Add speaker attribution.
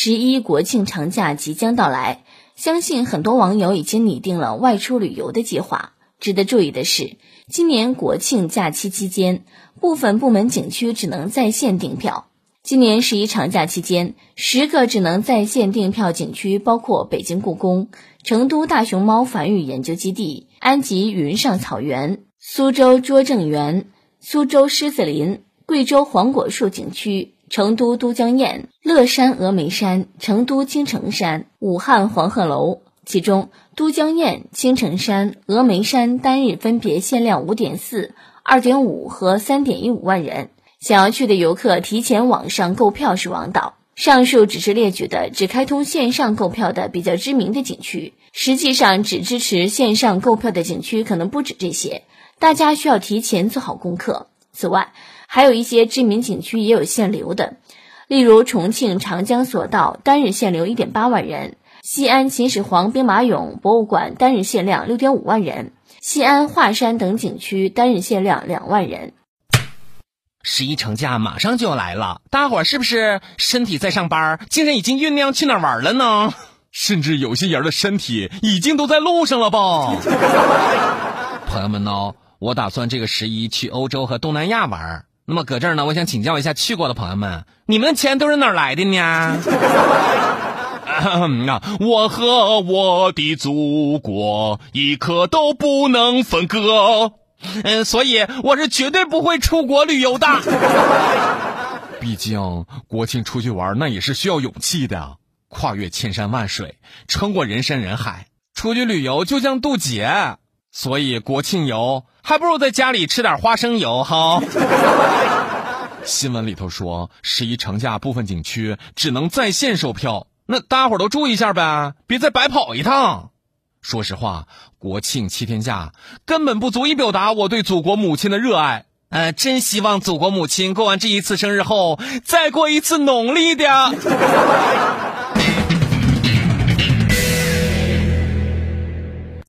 Speaker 1: 十一国庆长假即将到来，相信很多网友已经拟定了外出旅游的计划。值得注意的是，今年国庆假期期间，部分部门景区只能在线订票。今年十一长假期间，十个只能在线订票景区包括北京故宫、成都大熊猫繁育研究基地、安吉云上草原、苏州拙政园、苏州狮子林、贵州黄果树景区。成都都江堰、乐山峨眉山、成都青城山、武汉黄鹤楼，其中都江堰、青城山、峨眉山单日分别限量五点四、二点五和三点一五万人。想要去的游客提前网上购票是王道。上述只是列举的只开通线上购票的比较知名的景区，实际上只支持线上购票的景区可能不止这些，大家需要提前做好功课。此外，还有一些知名景区也有限流的，例如重庆长江索道单日限流一点八万人，西安秦始皇兵马俑博物馆单日限量六点五万人，西安华山等景区单日限量两万人。
Speaker 2: 十一长假马上就要来了，大伙儿是不是身体在上班，精神已经酝酿去哪儿玩了呢？
Speaker 3: 甚至有些人的身体已经都在路上了吧？
Speaker 2: 朋友们呢，我打算这个十一去欧洲和东南亚玩。那么搁这儿呢，我想请教一下去过的朋友们，你们的钱都是哪儿来的呢？
Speaker 3: 啊，我和我的祖国一刻都不能分割，
Speaker 2: 嗯，所以我是绝对不会出国旅游的。
Speaker 3: 毕竟国庆出去玩那也是需要勇气的，跨越千山万水，穿过人山人海，出去旅游就像渡劫。所以国庆游还不如在家里吃点花生油哈。新闻里头说，十一长假部分景区只能在线售票，那大伙儿都注意一下呗，别再白跑一趟。说实话，国庆七天假根本不足以表达我对祖国母亲的热爱。
Speaker 2: 呃，真希望祖国母亲过完这一次生日后，再过一次农历的。